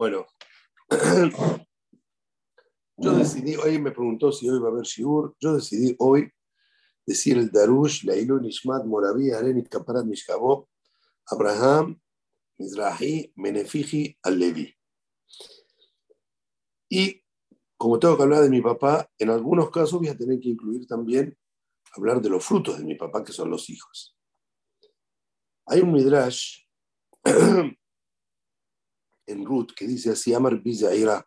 Bueno, yo decidí, hoy me preguntó si hoy va a haber Shiur, yo decidí hoy decir el Darush, Lailun Nishmat, Moraví, Areni, Kaparat, Mishkabó, Abraham, Mizrahi, Menefiji, Alevi. Y como tengo que hablar de mi papá, en algunos casos voy a tener que incluir también hablar de los frutos de mi papá, que son los hijos. Hay un Midrash en Ruth que dice así, Amar Bizaira,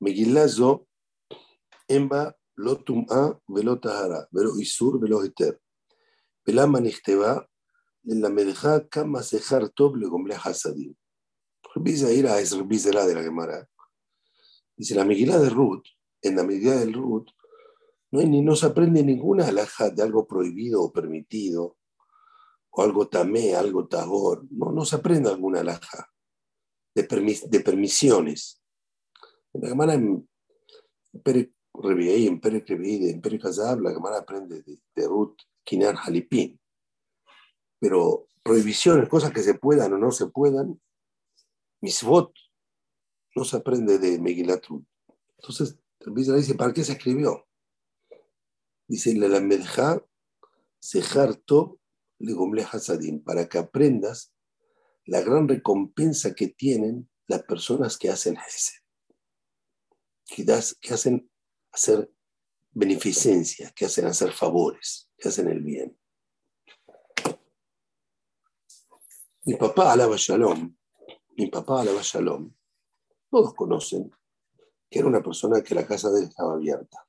Megilazo, Emba, Lotum'a, Velo Tahara, Velo Isur, Velo Eter. Tob, le Gomle Hasadim. Bizaira es Bizera de la Gemara. Dice la Megilá de Ruth, en la medida del Ruth, no, se aprende ninguna alhaja de algo prohibido o permitido, o algo tamé, algo tahor. No, no se aprende alguna alhaja de, de permisiones. La Gemara en Pere Reviei, en Pere Reviei, en Pere Kazab, la Gemara aprende de, de Ruth Kinar Halipin. Pero prohibiciones, cosas que se puedan o no se puedan, misvot, no se aprende de Megilat Ruth. Entonces, el dice, ¿para qué se escribió? Dice, la medja sejarto legomle hasadim, para que aprendas la gran recompensa que tienen las personas que hacen ese, que, que hacen hacer beneficencia, que hacen hacer favores, que hacen el bien. Mi papá, alaba Shalom, mi papá, alaba Shalom, todos conocen que era una persona que la casa de estaba abierta.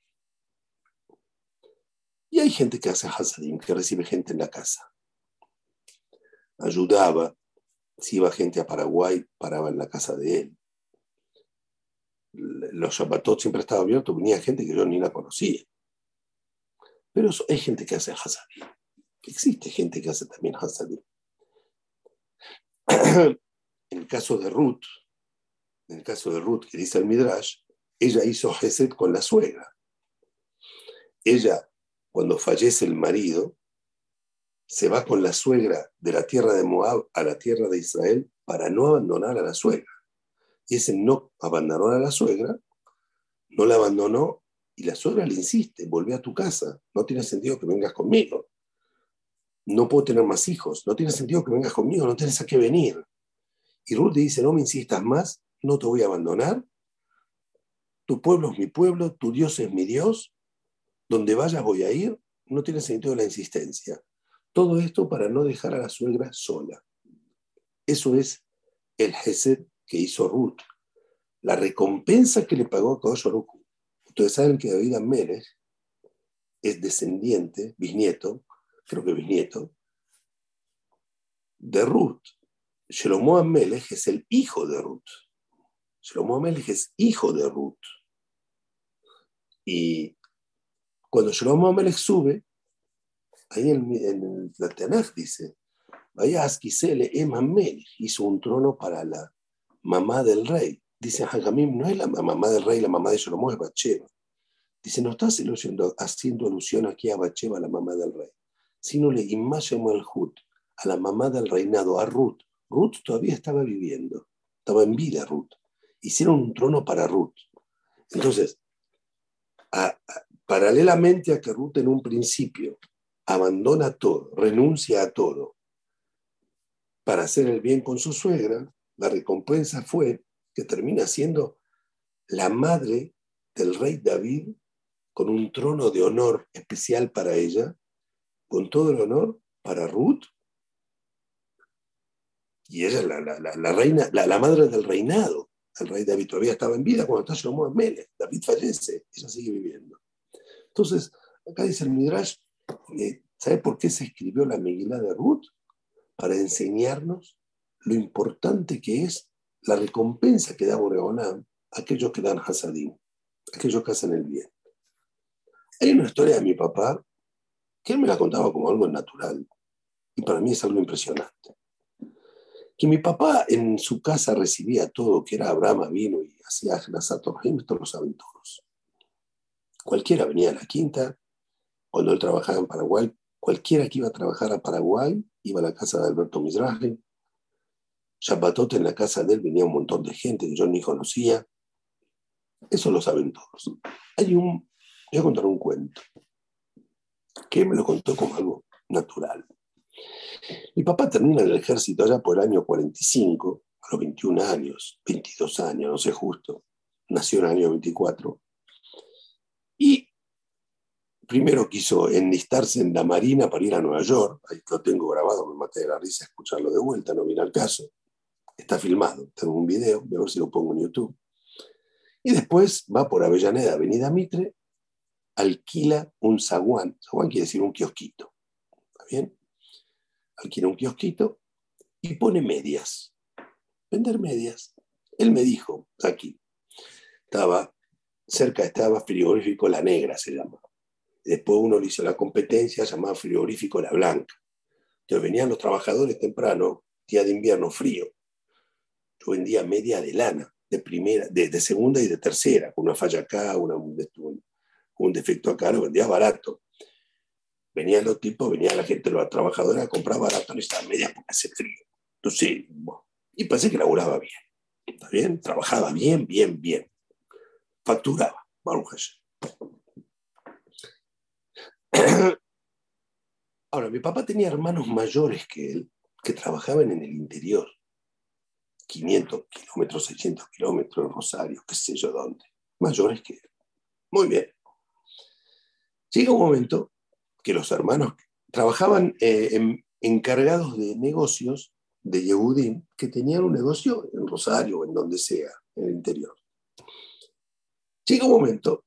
Y hay gente que hace hasadim, que recibe gente en la casa. Ayudaba, si iba gente a Paraguay, paraba en la casa de él. Los Shabbatot siempre estaba abierto, venía gente que yo ni la conocía. Pero hay gente que hace hasadim. Existe gente que hace también hasadim. en el caso de Ruth, en el caso de Ruth, que dice el Midrash, ella hizo Hesed con la suegra. Ella, cuando fallece el marido, se va con la suegra de la tierra de Moab a la tierra de Israel para no abandonar a la suegra. Y ese no abandonó a la suegra, no la abandonó y la suegra le insiste, volvé a tu casa, no tiene sentido que vengas conmigo. No puedo tener más hijos, no tiene sentido que vengas conmigo, no tienes a qué venir. Y Ruth le dice, no me insistas más, no te voy a abandonar. Tu pueblo es mi pueblo, tu Dios es mi Dios. Donde vayas voy a ir. No tiene sentido la insistencia. Todo esto para no dejar a la suegra sola. Eso es el Gesed que hizo Ruth. La recompensa que le pagó a Kadosh Ustedes saben que David Amérez es descendiente, bisnieto, creo que bisnieto, de Ruth. Shlomo Amelech es el hijo de Ruth. Shlomo Amelech es hijo de Ruth. Y cuando Shlomo Amelech sube, ahí en, en la Tanaj dice, Em hizo un trono para la mamá del rey. Dice Hagamim, no es la mamá del rey, la mamá de Shlomo es Bacheva. Dice, no estás haciendo, haciendo alusión aquí a Bacheva, la mamá del rey, sino le Imashemu el Hut, a la mamá del reinado, a Ruth. Ruth todavía estaba viviendo, estaba en vida Ruth hicieron un trono para Ruth. Entonces, paralelamente a que Ruth en un principio abandona todo, renuncia a todo para hacer el bien con su suegra, la recompensa fue que termina siendo la madre del rey David con un trono de honor especial para ella, con todo el honor para Ruth. Y ella es la, reina, la madre del reinado el rey David todavía estaba en vida cuando está Shlomo Amelech. David fallece, ella sigue viviendo. Entonces, acá dice el Midrash, ¿sabe por qué se escribió la Megilá de Ruth? Para enseñarnos lo importante que es la recompensa que da Boreonam a aquellos que dan Hasadim, aquellos que hacen el bien. Hay una historia de mi papá que él me la contaba como algo natural y para mí es algo impresionante que mi papá en su casa recibía todo, que era Abraham vino y hacía Nasatorjim, todos los aventuros. Cualquiera venía a la quinta, cuando él trabajaba en Paraguay, cualquiera que iba a trabajar a Paraguay iba a la casa de Alberto Mizrahi. Shabbatot en la casa de él venía un montón de gente que yo ni conocía. Eso lo saben todos. Hay un, voy a contar un cuento que me lo contó como algo natural. Mi papá termina en el ejército allá por el año 45, a los 21 años, 22 años, no sé justo. Nació en el año 24. Primero quiso enlistarse en la Marina para ir a Nueva York. Ahí lo tengo grabado, me maté de la risa escucharlo de vuelta, no viene al caso. Está filmado, tengo un video, voy a ver si lo pongo en YouTube. Y después va por Avellaneda, Avenida Mitre, alquila un zaguán. Zaguán quiere decir un kiosquito. ¿Está bien? Alquila un kiosquito y pone medias. Vender medias. Él me dijo, aquí, estaba cerca, estaba frigorífico La Negra, se llama. Después uno le hizo la competencia llamada frigorífico La Blanca. Entonces venían los trabajadores temprano, día de invierno frío. Yo vendía media de lana, de primera, de, segunda y de tercera, con una falla acá, una, un, un defecto acá, lo vendía barato. Venían los tipos, venía la gente, los trabajadores a comprar barato en esta media porque hace frío. Entonces, y pensé que laburaba bien. ¿Está bien? Trabajaba bien, bien, bien. Facturaba, Baruch Ahora, mi papá tenía hermanos mayores que él que trabajaban en el interior. 500 kilómetros, 600 kilómetros en Rosario, qué sé yo dónde. Mayores que él. Muy bien. Llega un momento que los hermanos trabajaban eh, encargados de negocios de Yehudim que tenían un negocio en Rosario o en donde sea, en el interior. Llega un momento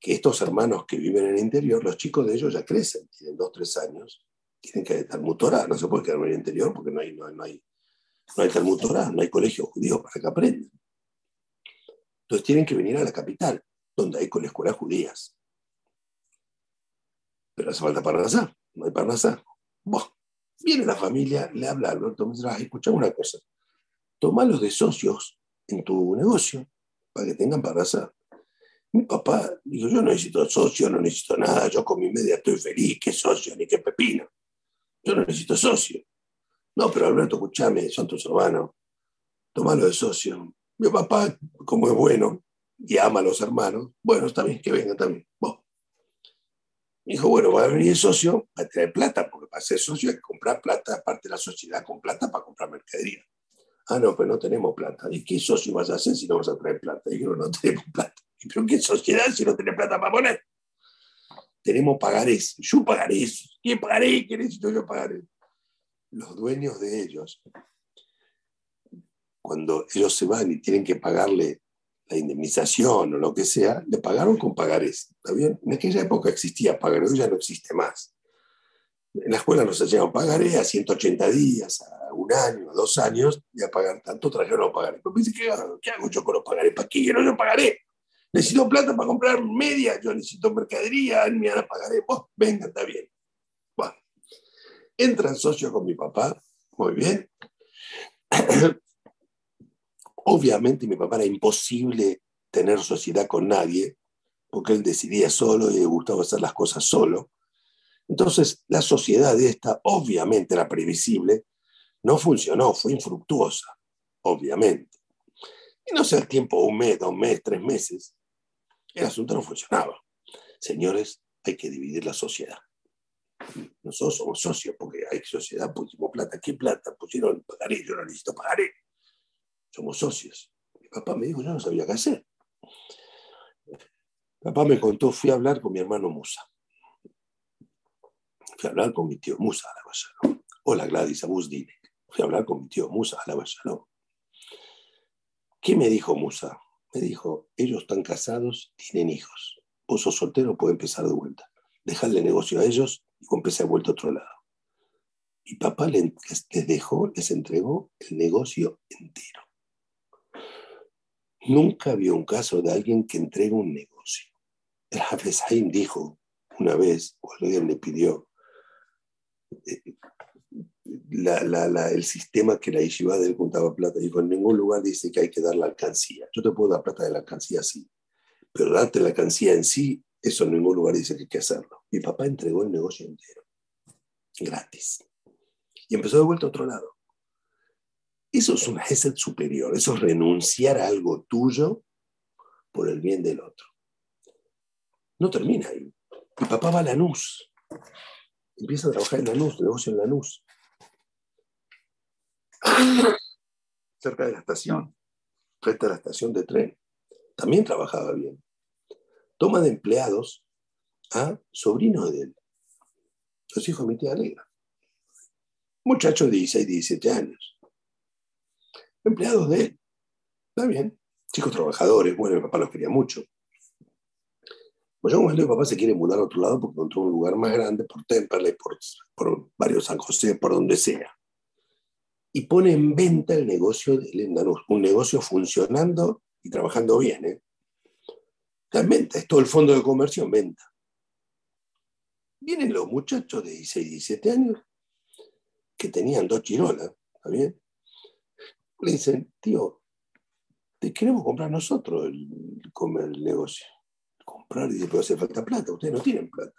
que estos hermanos que viven en el interior, los chicos de ellos ya crecen, tienen dos, tres años, tienen que estar mutora, no se puede quedar en el interior porque no hay, no, no hay, no hay no hay colegio judío para que aprendan. Entonces tienen que venir a la capital, donde hay escuelas judías. Pero hace falta Parnasá, no hay Parnasá. viene la familia, le habla a Alberto Mesra, escucha una cosa, los de socios en tu negocio para que tengan Parnasá. Mi papá dijo, yo no necesito socio, no necesito nada, yo con mi media estoy feliz, qué socio, ni qué pepino. Yo no necesito socio. No, pero Alberto, escúchame, son tus hermanos, tomalo de socio. Mi papá, como es bueno y ama a los hermanos, bueno, está bien, que venga también. Dijo, bueno, va a venir el socio a traer plata, porque para ser socio hay que comprar plata, aparte de la sociedad con plata para comprar mercadería. Ah, no, pues no tenemos plata. ¿Y qué socio vas a hacer si no vas a traer plata? Y yo, no tenemos plata. ¿Pero qué sociedad si no tenés plata para poner? Tenemos pagarés. Yo pagaré eso. ¿Quién pagaré? ¿Qué necesito yo pagaré? Los dueños de ellos, cuando ellos se van y tienen que pagarle la indemnización o lo que sea, le pagaron con pagarés. ¿Está? En aquella época existía pagaré, hoy ya no existe más. En la escuela nos hacían pagaré a 180 días, a un año, a dos años, y a pagar tanto trajeron los pagaré. Pero ¿qué, ¿qué, hago yo con los pagarés? ¿Para qué quiero yo pagaré? Necesito plata para comprar media, yo necesito mercadería, me van a pagaré. Vos, venga, está bien. Bueno, entran socios con mi papá, muy bien. Obviamente mi papá era imposible tener sociedad con nadie, porque él decidía solo y le gustaba hacer las cosas solo. Entonces, la sociedad de esta, obviamente era previsible, no funcionó, fue infructuosa, obviamente. Y no sé el tiempo, un mes, dos meses, tres meses, el asunto no funcionaba. Señores, hay que dividir la sociedad. Nosotros somos socios porque hay sociedad, pusimos plata. ¿Qué plata? Pusieron pagaré, yo no necesito pagaré somos socios. Mi papá me dijo, yo no sabía qué hacer. Papá me contó, fui a hablar con mi hermano Musa. Fui a hablar con mi tío Musa, a la Hola Gladys Abusdine. Fui a hablar con mi tío Musa, a la ¿Qué me dijo Musa? Me dijo, ellos están casados, tienen hijos. Vos soltero, puede empezar de vuelta. Dejarle negocio a ellos y empezar de vuelta a otro lado. Y papá les dejó, les entregó el negocio entero. Nunca vio un caso de alguien que entrega un negocio. El Hafez Haim dijo una vez, o alguien le pidió, eh, el sistema que la Yeshiva de él juntaba plata. Dijo, en ningún lugar dice que hay que dar la alcancía. Yo te puedo dar plata de la alcancía, sí. Pero darte la alcancía en sí, eso en ningún lugar dice que hay que hacerlo. Mi papá entregó el negocio entero, gratis. Y empezó de vuelta a otro lado. Eso es un Hesed superior, eso es renunciar a algo tuyo por el bien del otro. No termina ahí. Y papá va a Lanús. Empieza a trabajar en Lanús, negocio en Lanús. Cerca de la estación, frente a la estación de tren. También trabajaba bien. Toma de empleados a sobrinos de él, los hijos de mi tía Alegra. Muchachos de 16, 17 años. Empleados de él. Está bien. Chicos trabajadores. Bueno, mi papá los quería mucho. Pues yo mi papá se quiere mudar a otro lado porque encontró un lugar más grande por Temperley, por, por varios San José, por donde sea. Y pone en venta el negocio de Lendanus, un negocio funcionando y trabajando bien. ¿eh? En venta, es todo el fondo de comercio en venta. Vienen los muchachos de 16, 17 años que tenían dos chirolas, ¿está bien? Le dicen, tío, te queremos comprar nosotros el, el negocio comprar y después hace falta plata. Ustedes no tienen plata.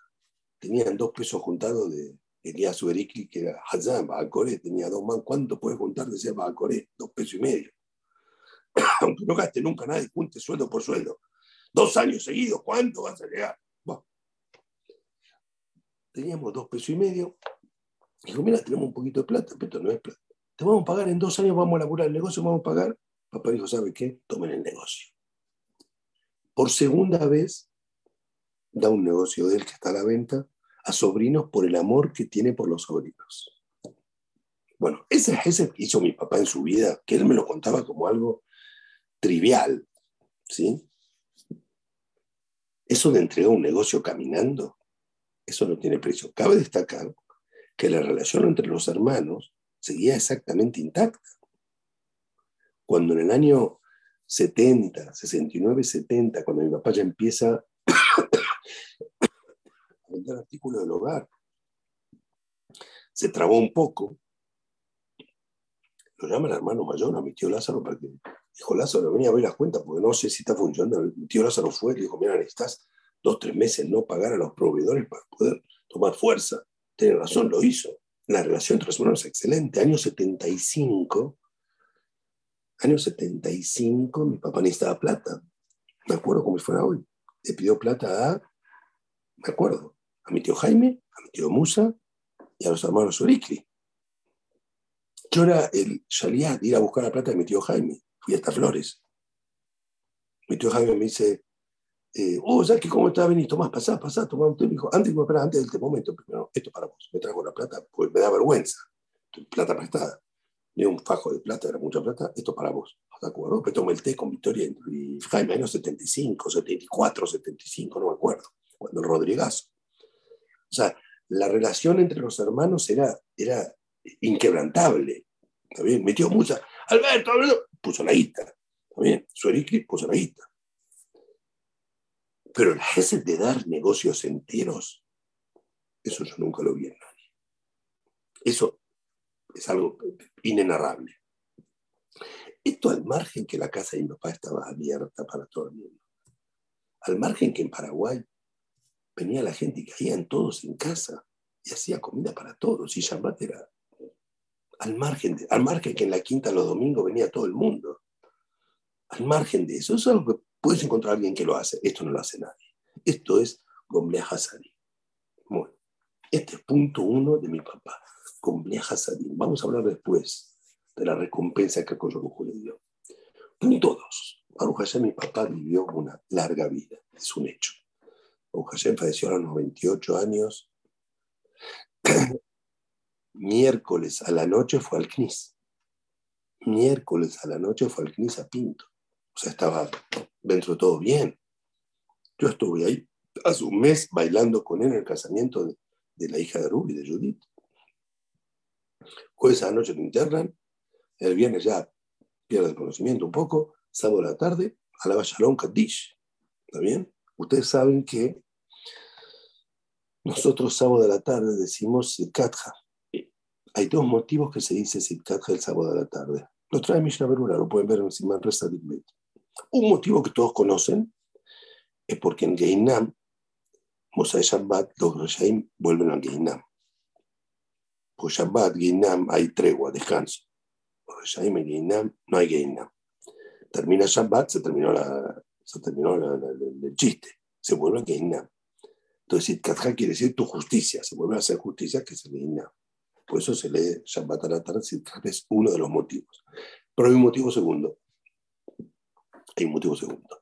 Tenían dos pesos juntados de Elías Suberikli, que era Hazán, Bajacoré, tenía dos más. ¿Cuánto puedes juntar de ese Bajacoré? Dos pesos y medio. Aunque no gaste nunca nadie, junte sueldo por sueldo. Dos años seguidos, ¿cuánto vas a llegar? Teníamos dos pesos y medio. Dijo, mira, tenemos un poquito de plata, pero esto no es plata. Te vamos a pagar en dos años, vamos a laburar el negocio, vamos a pagar. Papá dijo, ¿sabe qué? Tomen el negocio. Por segunda vez da un negocio de él que está a la venta a sobrinos por el amor que tiene por los sobrinos. Bueno, ese es ese que hizo mi papá en su vida, que él me lo contaba como algo trivial, ¿sí? Eso de entregar un negocio caminando, eso no tiene precio. Cabe destacar que la relación entre los hermanos seguía exactamente intacta. Cuando en el año 70, 69, 70, cuando mi papá ya empieza vender artículos del hogar. Se trabó un poco. Lo llama el hermano mayor, a mi tío Lázaro, para que. Dijo Lázaro, venía a ver las cuentas porque no sé si está funcionando. Mi tío Lázaro fue y le dijo: Mira, necesitas dos, tres meses no pagar a los proveedores para poder tomar fuerza. Tiene razón, lo hizo. La relación entre los hermanos es excelente. Año 75, año 75, mi papá necesitaba plata. Me acuerdo como si fuera hoy. Le pidió plata a, me acuerdo, a mi tío Jaime, a mi tío Musa y a los hermanos Urikli. Yo era el salía de ir a buscar la plata de mi tío Jaime. Fui hasta Flores. Mi tío Jaime me dice, eh, oh, ¿sabes cómo está Benito? Más, pasá, pasá, toma un té. Me dijo, antes, espera, antes del momento, primero, esto para vos. Me trajo la plata, pues me da vergüenza. Plata prestada. Me un fajo de plata, era mucha plata, esto para vos. ¿De acuerdo? Me tomé el té con Victoria y Jaime, años 75, 74, 75, no me acuerdo, cuando el Rodrigazo. O sea, la relación entre los hermanos era, era inquebrantable. ¿Está bien? Metió mucha. Alberto, Alberto, puso la guita. ¿Está bien? Puso la guita. Pero el jefe de dar negocios enteros, eso yo nunca lo vi en nadie. Eso es algo inenarrable. Esto al margen que la casa de mi papá estaba abierta para todo el mundo. Al margen que en Paraguay venía la gente y caían todos en casa y hacía comida para todos. Y Shabbat era al margen, de, al margen que en la quinta los domingos venía todo el mundo. Al margen de eso, eso es algo que puedes encontrar alguien que lo hace. Esto no lo hace nadie. Esto es Gomblea Hassani. Bueno, este es punto uno de mi papá, Gomblea Hassani. Vamos a hablar después de la recompensa que Koyorujo le dio. Punto dos. Baruch Hashem, mi papá vivió una larga vida, es un hecho. Hashem falleció a los 98 años. Miércoles a la noche fue al CNIS. Miércoles a la noche fue al CNIS a Pinto. O sea, estaba dentro de todo bien. Yo estuve ahí hace un mes bailando con él en el casamiento de, la hija de Ruby, de Judith. Jueves a la noche lo internan. El viernes ya pierde el conocimiento un poco. Sábado a la tarde, a la Shalom Kaddish. ¿Está bien? Ustedes saben que nosotros sábado de la tarde decimos Sitkatja. Hay dos motivos que se dice Sitkatja el sábado de la tarde. Lo trae Mishnah Berura, lo pueden ver en Siman Resta Un motivo que todos conocen es porque en Geinam, Mosai Shabbat, los Reshaim vuelven a Geinam. Por Shabbat, Geinam, hay tregua, descanso. Reshaim y Geinam, no hay Geinam. Termina Shabbat, se terminó, la, se terminó el chiste, se vuelve a Geinam. Entonces, Sitkatja quiere decir tu justicia, se vuelve a hacer justicia que se Geinam. Por eso se lee Shabbat a la tarde, es uno de los motivos. Pero hay un motivo segundo. Hay un motivo segundo.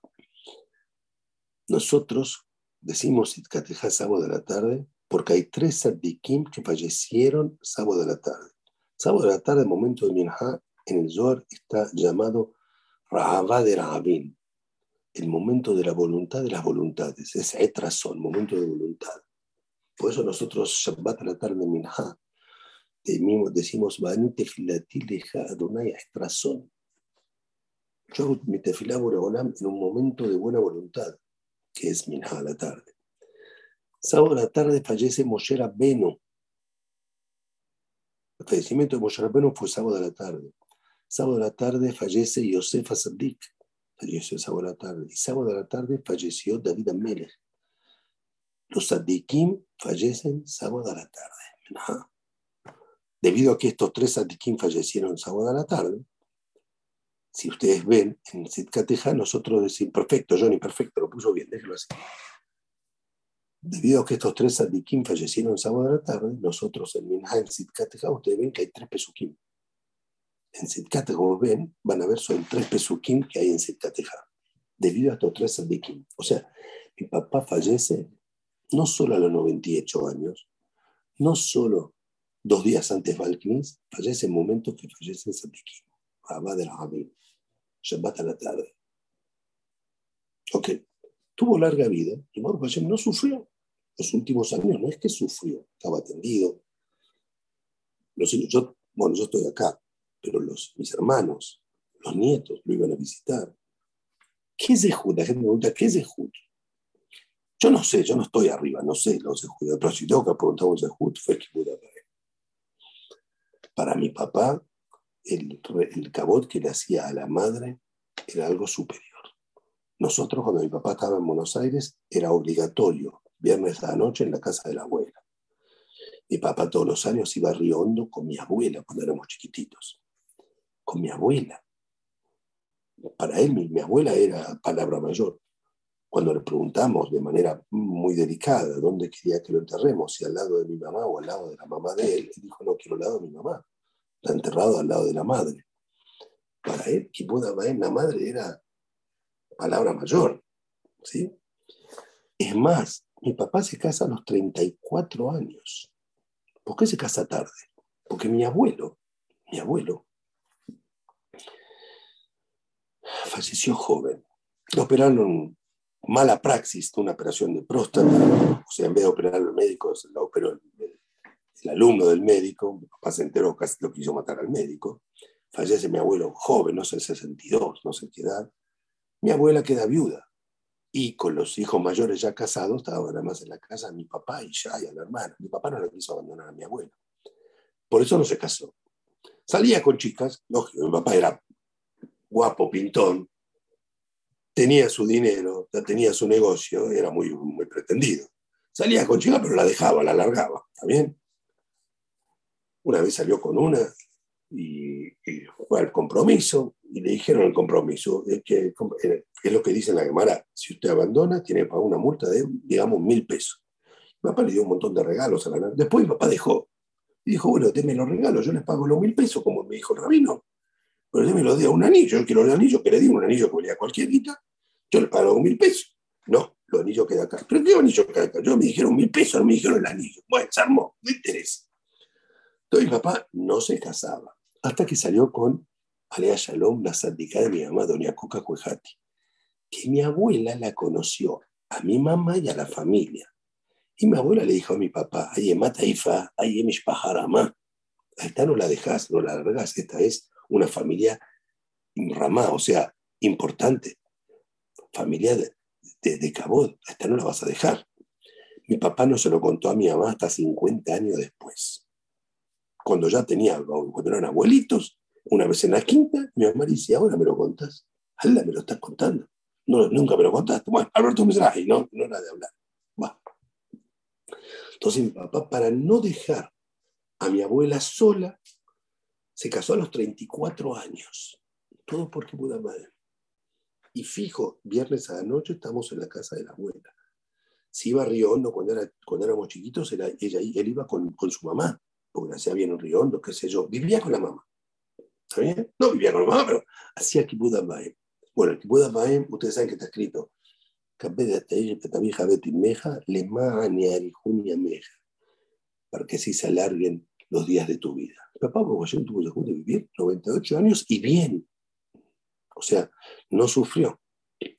Nosotros decimos Sitkatja sábado de la tarde porque hay tres sadikim que fallecieron sábado de la tarde. Sábado de la tarde, momento de Minha, en el Zohar está llamado Rahabá de Rahabin, el momento de la voluntad de las voluntades, es etrazón, momento de voluntad. Por eso nosotros, Shabbat a la tarde, Minha, decimos, Adonai etrazón. Yo hago mi tefilá en un momento de buena voluntad, que es Minha a la tarde. Sábado a la tarde fallece Moshe Rabbenu. El fallecimiento de Moshe Rabbenu fue sábado a la tarde. Sábado a la tarde fallece Yosef Asadik. Falleció sábado a la tarde. Y sábado a la tarde falleció David Amelech. Los Sadikim fallecen sábado a la tarde. Debido a que estos tres Sadikim fallecieron sábado a la tarde, si ustedes ven en Sitkateja, nosotros decimos, perfecto, Johnny, perfecto, lo puso bien, déjelo así. Debido a que estos tres sadikim fallecieron sábado de la tarde, nosotros en Minha, en Sitkateja, ustedes ven que hay tres pesukim. En Sitkateja, ven, van a ver, son tres pesukim que hay en Sitkateja. Debido a estos tres sadikim. O sea, mi papá fallece no solo a los 98 años, no solo dos días antes de Valkyries, fallece en el momento que fallece en Sadikim. Rabá de la Shabbat a la tarde. Ok tuvo larga vida y Baruch Hashem no sufrió los últimos años, no es que sufrió, estaba atendido. Yo, bueno, yo estoy acá, pero los, mis hermanos, los nietos lo iban a visitar. ¿Qué es Zehut? La gente me pregunta, ¿qué es Zehut? Yo no sé, yo no estoy arriba, no sé los Zehut, pero si tengo que preguntar un Zehut, fue que Para mi papá, el, el cabot que le hacía a la madre era algo superior. Nosotros, cuando mi papá estaba en Buenos Aires, era obligatorio, viernes a la noche en la casa de la abuela. Mi papá todos los años iba a Río Hondo con mi abuela cuando éramos chiquititos. Con mi abuela. Para él, mi, abuela era palabra mayor. Cuando le preguntamos de manera muy delicada dónde quería que lo enterremos, si al lado de mi mamá o al lado de la mamá de él, él dijo, no, quiero al lado de mi mamá. Está enterrado al lado de la madre. Para él, en la madre era palabra mayor. ¿sí? Es más, mi papá se casa a los 34 años. ¿Por qué se casa tarde? Porque mi abuelo, mi abuelo, falleció joven. Lo operaron mala praxis, una operación de próstata. O sea, en vez de operar a los médicos, lo operó el, alumno del médico. Mi papá se enteró, casi lo quiso matar al médico. Fallece mi abuelo joven, no sé, 62, no sé qué edad. Mi abuela queda viuda y con los hijos mayores ya casados, estaba nada más en la casa mi papá y ya, y a la hermana. Mi papá no la quiso abandonar a mi abuela. Por eso no se casó. Salía con chicas, lógico, mi papá era guapo, pintón, tenía su dinero, tenía su negocio, era muy, muy pretendido. Salía con chicas, pero la dejaba, la alargaba, ¿está bien? Una vez salió con una y, fue al compromiso y le dijeron el compromiso, es, que, es lo que dice la Gemara, si usted abandona tiene que pagar una multa de, digamos, mil pesos. Mi papá le dio un montón de regalos a la Después mi papá dejó. Y dijo, bueno, déme los regalos, yo les pago los mil pesos, como me dijo el rabino. Pero déme los de un anillo, yo quiero el anillo que le di, un anillo que valía cualquier guita, yo le pago mil pesos. No, los anillos quedan acá. ¿Pero qué anillo queda acá? Yo me dijeron mil pesos, no me dijeron el anillo. Bueno, se armó, me interesa. Entonces mi papá no se casaba hasta que salió con Alea Shalom, la sandicada de mi mamá, doña Coca Cuejati, que mi abuela la conoció a mi mamá y a la familia. Y mi abuela le dijo a mi papá, ay, Mataifa, ay, Pajarama, esta no la dejas, no la largas, esta es una familia ramá, o sea, importante, familia de, de, Cabot, esta no la vas a dejar. Mi papá no se lo contó a mi mamá hasta 50 años después cuando ya tenía, cuando eran abuelitos, una vez en la quinta, mi mamá dice, ahora me lo contás. Alda, me lo estás contando. Nunca me lo contaste. Bueno, Alberto Mesraji, no, no era de hablar. Entonces mi papá, para no dejar a mi abuela sola, Se casó a los 34 años. Todo porque Buda Madre. Y fijo, viernes a la noche estamos en la casa de la abuela. Si iba a Río Hondo cuando, era, cuando éramos chiquitos, era, ella, él iba con, con su mamá, porque hacía bien en Río Hondo, qué sé yo. Vivía con la mamá. ¿Está bien? No vivía con la mamá, pero hacía Kibbutz. Bueno, el Kibbutz ustedes saben que está escrito, para que así se alarguen los días de tu vida. Papá Bogoyén tuvo de vivir 98 años y bien. O sea, no sufrió,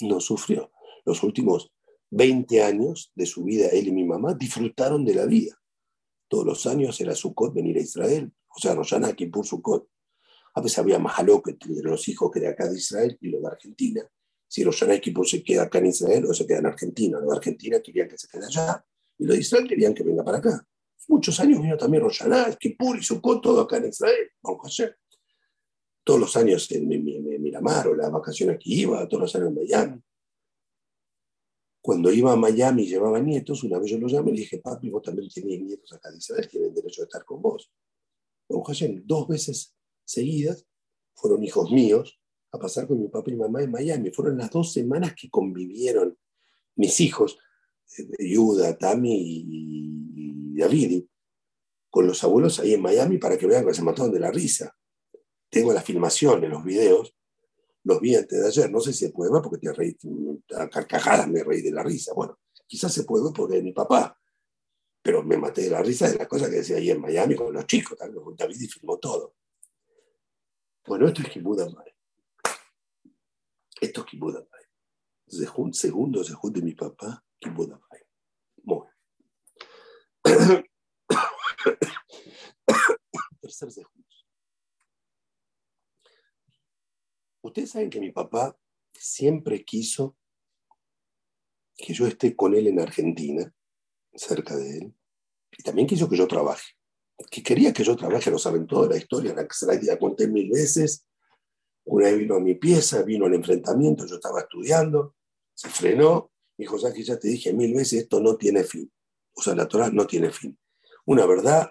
no sufrió. Los últimos 20 años de su vida, él y mi mamá disfrutaron de la vida. Todos los años era Sukkot venir a Israel, o sea, Rosana por Sukkot. A veces había más que entre los hijos que de acá de Israel y los de Argentina. Si Rosana Kippur se queda acá en Israel o se queda en Argentina. Los de Argentina querían que se quede allá y los de Israel querían que venga para acá. Muchos años vino también Rosana, Kippur y Sukkot, todo acá en Israel. Todos los años en Miramar o las vacaciones que iba, todos los años en Miami. Cuando iba a Miami y llevaba nietos, una vez yo lo llamé y le dije, papi, vos también tenés nietos acá de Israel, tienen derecho a estar con vos. dos veces seguidas fueron hijos míos a pasar con mi papá y mamá en Miami. Fueron las dos semanas que convivieron mis hijos, eh, Yuda, Tami y David, con los abuelos ahí en Miami para que vean que se mataron de la risa. Tengo la filmación en los videos los vi antes de ayer, no sé si se puede ver porque te reí, a carcajadas me reí de la risa. Bueno, quizás se puede ver porque es mi papá, pero me maté de la risa de las cosas que decía ahí en Miami con los chicos, tal, con David y filmó todo. Bueno, esto es Kibuda Mai. Esto es Kibuda Mai. segundo Zehut de mi papá, Kibuda Mai. Muy Tercer Zehut. Ustedes saben que mi papá siempre quiso que yo esté con él en Argentina, cerca de él, y también quiso que yo trabaje. Que quería que yo trabaje, lo saben toda la historia, la que se la conté mil veces. Una vez vino a mi pieza, vino al enfrentamiento, yo estaba estudiando, se frenó, me dijo, que ya te dije mil veces, esto no tiene fin. O sea, la Torah no tiene fin. Una verdad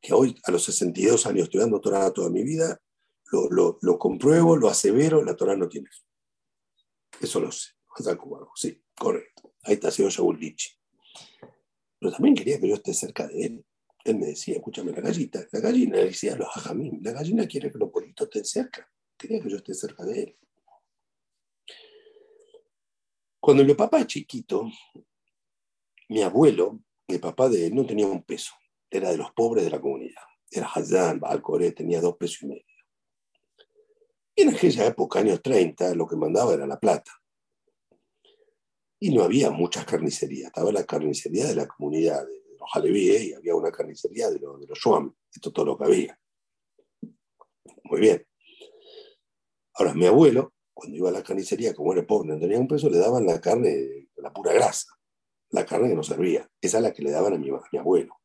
que hoy, a los 62 años estudiando Torah toda mi vida, lo, lo, compruebo, lo asevero, la Torah no tiene fin. Eso lo sé. Sí, correcto. Ahí está señor Shaul Pero también quería que yo esté cerca de él. Él me decía, escúchame, la gallina, la gallina le decía los hajamim, la gallina quiere que los politos estén cerca. Quería que yo esté cerca de él. Cuando mi papá chiquito, mi abuelo, el papá de él, no tenía un peso. Era de los pobres de la comunidad. Era Hazan, Baal tenía dos pesos y medio. Y en aquella época, años 30, lo que mandaba era la plata. Y no había muchas carnicerías. Estaba la carnicería de la comunidad de los alevíes y había una carnicería de, los, de los Esto es todo lo que había. Muy bien. Ahora, mi abuelo, cuando iba a la carnicería, como era pobre, no tenía un peso, le daban la carne, la pura grasa, la carne que no servía. Esa es la que le daban a mi, mi abuelo.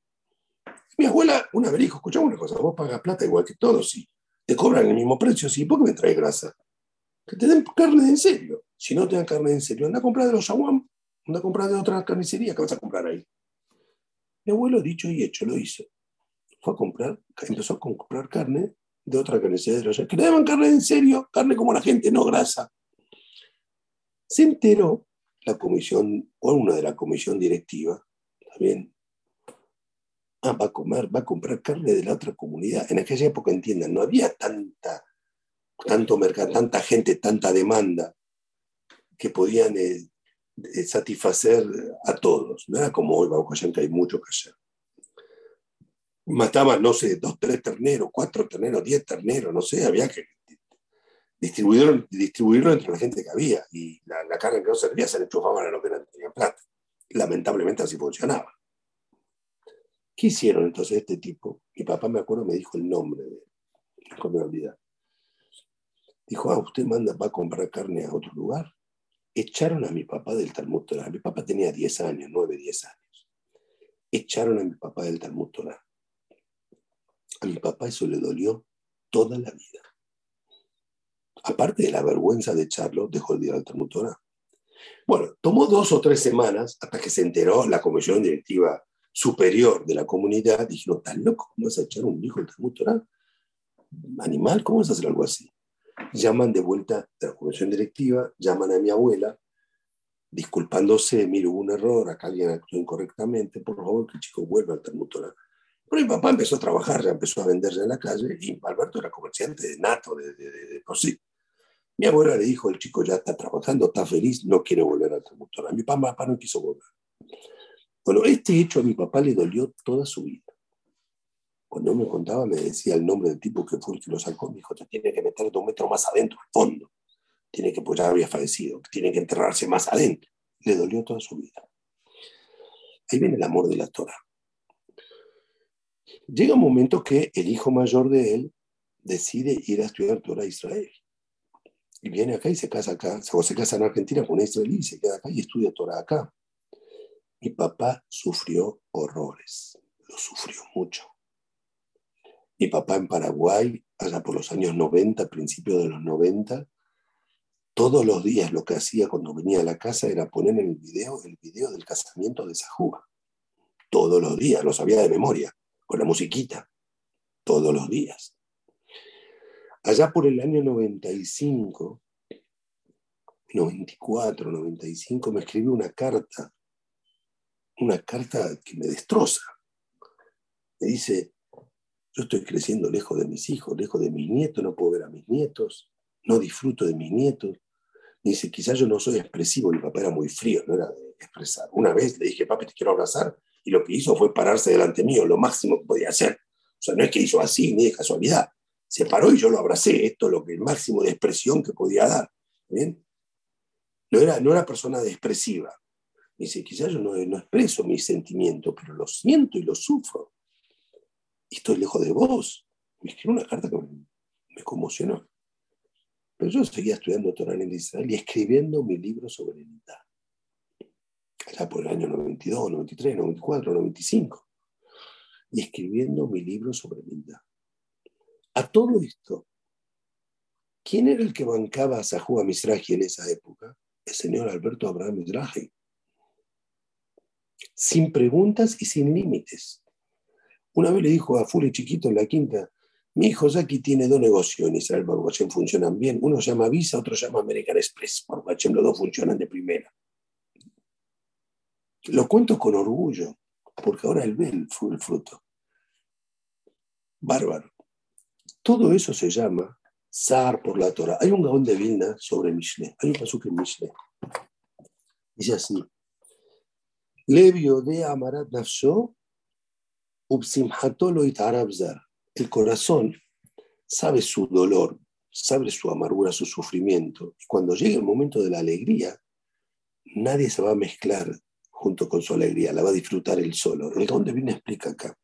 Mi abuela una vez dijo, escuchame una cosa, vos pagas plata igual que todos, sí te cobran el mismo precio, ¿sí? ¿Por qué me traes grasa? Que te den carne en serio. Si no te dan carne en serio, anda a comprar de los Shawam, anda a comprar de otra carnicería, ¿qué vas a comprar ahí? Mi abuelo, dicho y hecho, lo hizo. Fue a comprar, empezó a comprar carne de otra carnicería de los que le daban carne en serio, carne como la gente, no grasa. Se enteró la comisión, o una de la comisión directiva, también ah, va a comer, va a comprar carne de la otra comunidad. En aquella época, entiendan, no había tanta, tanto mercado, tanta gente, tanta demanda que podían eh, eh, satisfacer a todos. No era como hoy, que hay mucho que hacer. Mataban, no sé, dos, tres terneros, cuatro terneros, diez terneros, no sé, había que distribuirlo, distribuirlo entre la gente que había. Y la, carne que no servía se le enchufaban a los que no tenían plata. Lamentablemente así funcionaba. ¿Qué hicieron entonces este tipo? Mi papá, me acuerdo, me dijo el nombre de él. Olvidar. Dijo, ah, usted manda, va a comprar carne a otro lugar. Echaron a mi papá del Talmud Torah. Mi papá tenía 10 años, 9, 10 años. Echaron a mi papá del Talmud Torah. A mi papá eso le dolió toda la vida. Aparte de la vergüenza de echarlo, dejó el ir al Talmud Torah. Bueno, tomó dos o tres semanas hasta que se enteró la comisión directiva superior de la comunidad, dijeron, ¿estás loco? ¿Cómo vas a echar un hijo del Talmud Torah? animal, ¿cómo vas a hacer algo así? Llaman de vuelta de la comisión directiva, llaman a mi abuela, disculpándose, mire, hubo un error, acá alguien actuó incorrectamente, por favor que el chico vuelva al Talmutora. Pero mi papá empezó a trabajar, ya empezó a venderse en la calle y Alberto era comerciante de nato, de, de, de, Mi abuela le dijo, el chico ya está trabajando, está feliz, no quiere volver al Talmutora. Mi papá, no quiso volver. Bueno, este hecho a mi papá le dolió toda su vida. Cuando me contaba, me decía el nombre del tipo que fue el que lo sacó. Me dijo, te tiene que meter dos metros más adentro, al fondo. Tiene que, pues ya había fallecido, tiene que enterrarse más adentro. Le dolió toda su vida. Ahí viene el amor de la Torah. Llega un momento que el hijo mayor de él decide ir a estudiar Torah a Israel. Y viene acá y se casa acá. O se casa en Argentina con una israelí y se queda acá y estudia Torah acá. Mi papá sufrió horrores. Lo sufrió mucho. Mi papá en Paraguay, allá por los años 90, principios de los 90, todos los días lo que hacía cuando venía a la casa era poner en el video el video del casamiento de Sajúa. Todos los días, lo sabía de memoria, con la musiquita. Todos los días. Allá por el año 95, 94, 95, me escribió una carta, una carta que me destroza. Me dice, yo estoy creciendo lejos de mis hijos, lejos de mis nietos, no puedo ver a mis nietos, no disfruto de mis nietos. Dice, quizás yo no soy expresivo, mi papá era muy frío, no era de expresar. Una vez le dije, papi, te quiero abrazar, y lo que hizo fue pararse delante mío, lo máximo que podía hacer. O sea, no es que hizo así, ni de casualidad. Se paró y yo lo abracé, esto es lo que el máximo de expresión que podía dar. ¿Bien? No era, no era persona de expresiva. Me dice, quizás yo no, expreso mis sentimientos, pero lo siento y lo sufro estoy lejos de vos. Me escribió una carta que me, conmocionó. Pero yo seguía estudiando Torah en Israel y escribiendo mi libro sobre Itá. Allá por el año 92, 93, 94, 95. Y escribiendo mi libro sobre Itá. A todo esto, ¿quién era el que bancaba a Sahúa Misraji en esa época? El señor Alberto Abraham Misraji. Sin preguntas y sin límites. Una vez le dijo a Fule chiquito en la quinta, mi hijo Zaki tiene dos negocios en Israel, Baruch funcionan bien. Uno se llama Visa, otro se llama American Express. Baruch los dos funcionan de primera. Lo cuento con orgullo, porque ahora él ve el, fruto. Bárbaro. Todo eso se llama Sar por la Torah. Hay un gaón de Vilna sobre Mishle. Hay un pasaje en Mishle. Dice así. Levio de Amarat Nafsho el corazón sabe su dolor, sabe su amargura, su sufrimiento. Cuando llegue el momento de la alegría, nadie se va a mezclar junto con su alegría, la va a disfrutar él solo. El Gaón de Vilna explica acá.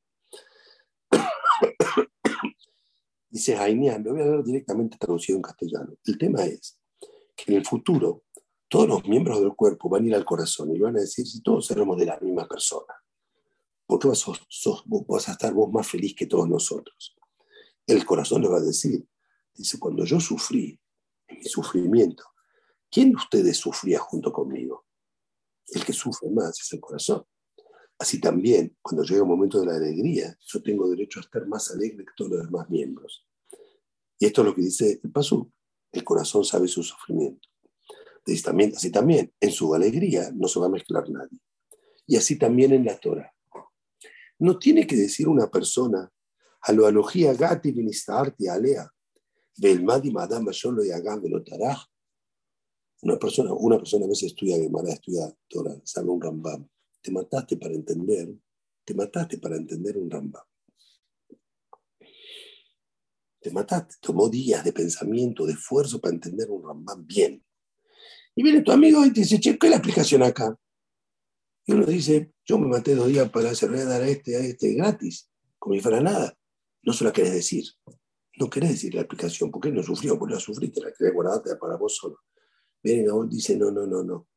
Dice Jaimian, lo voy a leer directamente traducido en castellano. El tema es que en el futuro todos los miembros del cuerpo van a ir al corazón y van a decir si todos éramos de la misma persona. ¿Por qué vas, a estar vos más feliz que todos nosotros? El corazón le va a decir, dice, cuando yo sufrí, en mi sufrimiento, ¿quién de ustedes sufría junto conmigo? El que sufre más es el corazón. Así también, cuando llega el momento de la alegría, yo tengo derecho a estar más alegre que todos los demás miembros. Y esto es lo que dice el Pasú. El corazón sabe su sufrimiento. también, así también, en su alegría no se va a mezclar nadie. Y así también en la Torah. No tiene que decir una persona, aloalogía gati vinistarti alea, belmadi madama solo y hagan taraj. Una persona, una persona a veces estudia Gemara, estudia Torah, sabe un Rambam. Te mataste para entender, te mataste para entender un Rambam. Te mataste, tomó días de pensamiento, de esfuerzo para entender un Rambam bien. Y viene tu amigo y te dice, che, ¿qué es la explicación acá? Y uno dice, yo me maté dos días para hacerle dar a este, a este gratis, como si fuera nada. No se la querés decir. No querés decir la explicación. ¿Por qué no sufrió? Porque la sufriste, la querés guardarte para vos solo. Viene dice, no, no, no, no.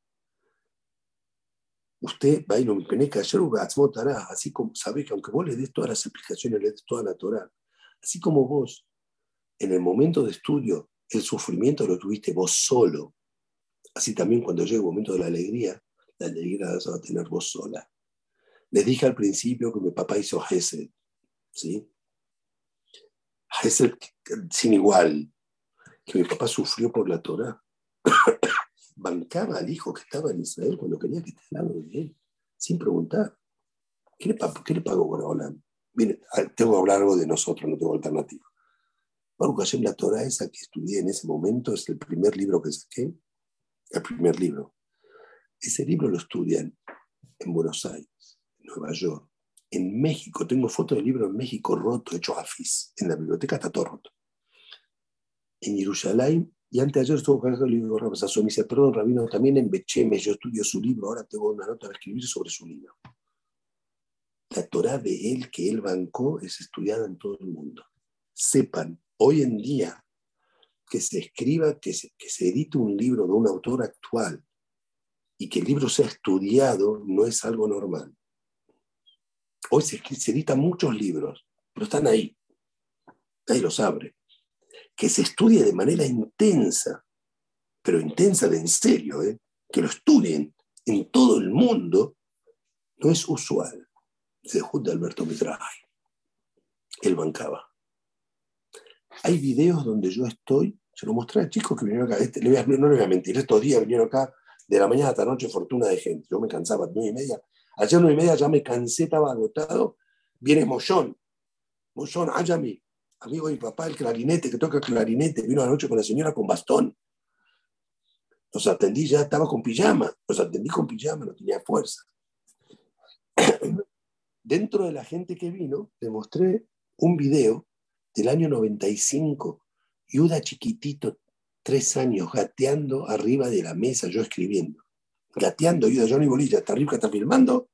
Usted va me peneca, así como sabés que aunque vos le des todas las explicaciones, le des toda la Torah, así como vos, en el momento de estudio, el sufrimiento lo tuviste vos solo, así también cuando llega el momento de la alegría, la alegría la vas a tener vos sola. Les dije al principio que mi papá hizo Gesed, ¿sí? Es el sin igual que mi papá sufrió por la Torah. Bancaba al hijo que estaba en Israel cuando quería que esté al lado de él, sin preguntar. ¿Qué le, qué le pagó Boraholam? Mire, ah, tengo que hablar algo de nosotros, no tengo alternativa. Baruch Hashem, la Torah esa que estudié en ese momento es el primer libro que saqué, el primer libro. Ese libro lo estudian en Buenos Aires, en Nueva York, en México. Tengo fotos del libro en México roto, hecho afis. En la biblioteca está todo roto. En Jerusalén, y antes de ayer estuvo con el libro de Me dice, perdón, Rabino, también en Becheme yo estudio su libro, ahora tengo una nota para escribir sobre su libro. La Torah de él que él bancó es estudiada en todo el mundo. Sepan, hoy en día, que se escriba, que se, que se edite un libro de un autor actual y que el libro sea estudiado no es algo normal. Hoy se, editan muchos libros, pero están ahí. Nadie los abre. Que se estudie de manera intensa, pero intensa de en serio, ¿eh? que lo estudien en todo el mundo, no es usual. Se de Alberto Mitraay. Él bancaba. Hay videos donde yo estoy, se lo mostré a chicos que vinieron acá, este, no le voy a mentir, estos días vinieron acá de la mañana hasta la noche, fortuna de gente. Yo me cansaba a nueve y media. Ayer nueve y media ya me cansé, estaba agotado. Viene Mollón. Mollón, Ayami, amigo de mi papá, el clarinete, que toca clarinete, vino anoche con la señora con bastón. Los atendí, ya estaba con pijama. Los atendí con pijama, no tenía fuerza. Dentro de la gente que vino, le mostré un video del año 95, Yuda chiquitito, tres años, gateando arriba de la mesa, yo escribiendo. Gateando, Yuda Johnny Bolilla, está arriba, está filmando,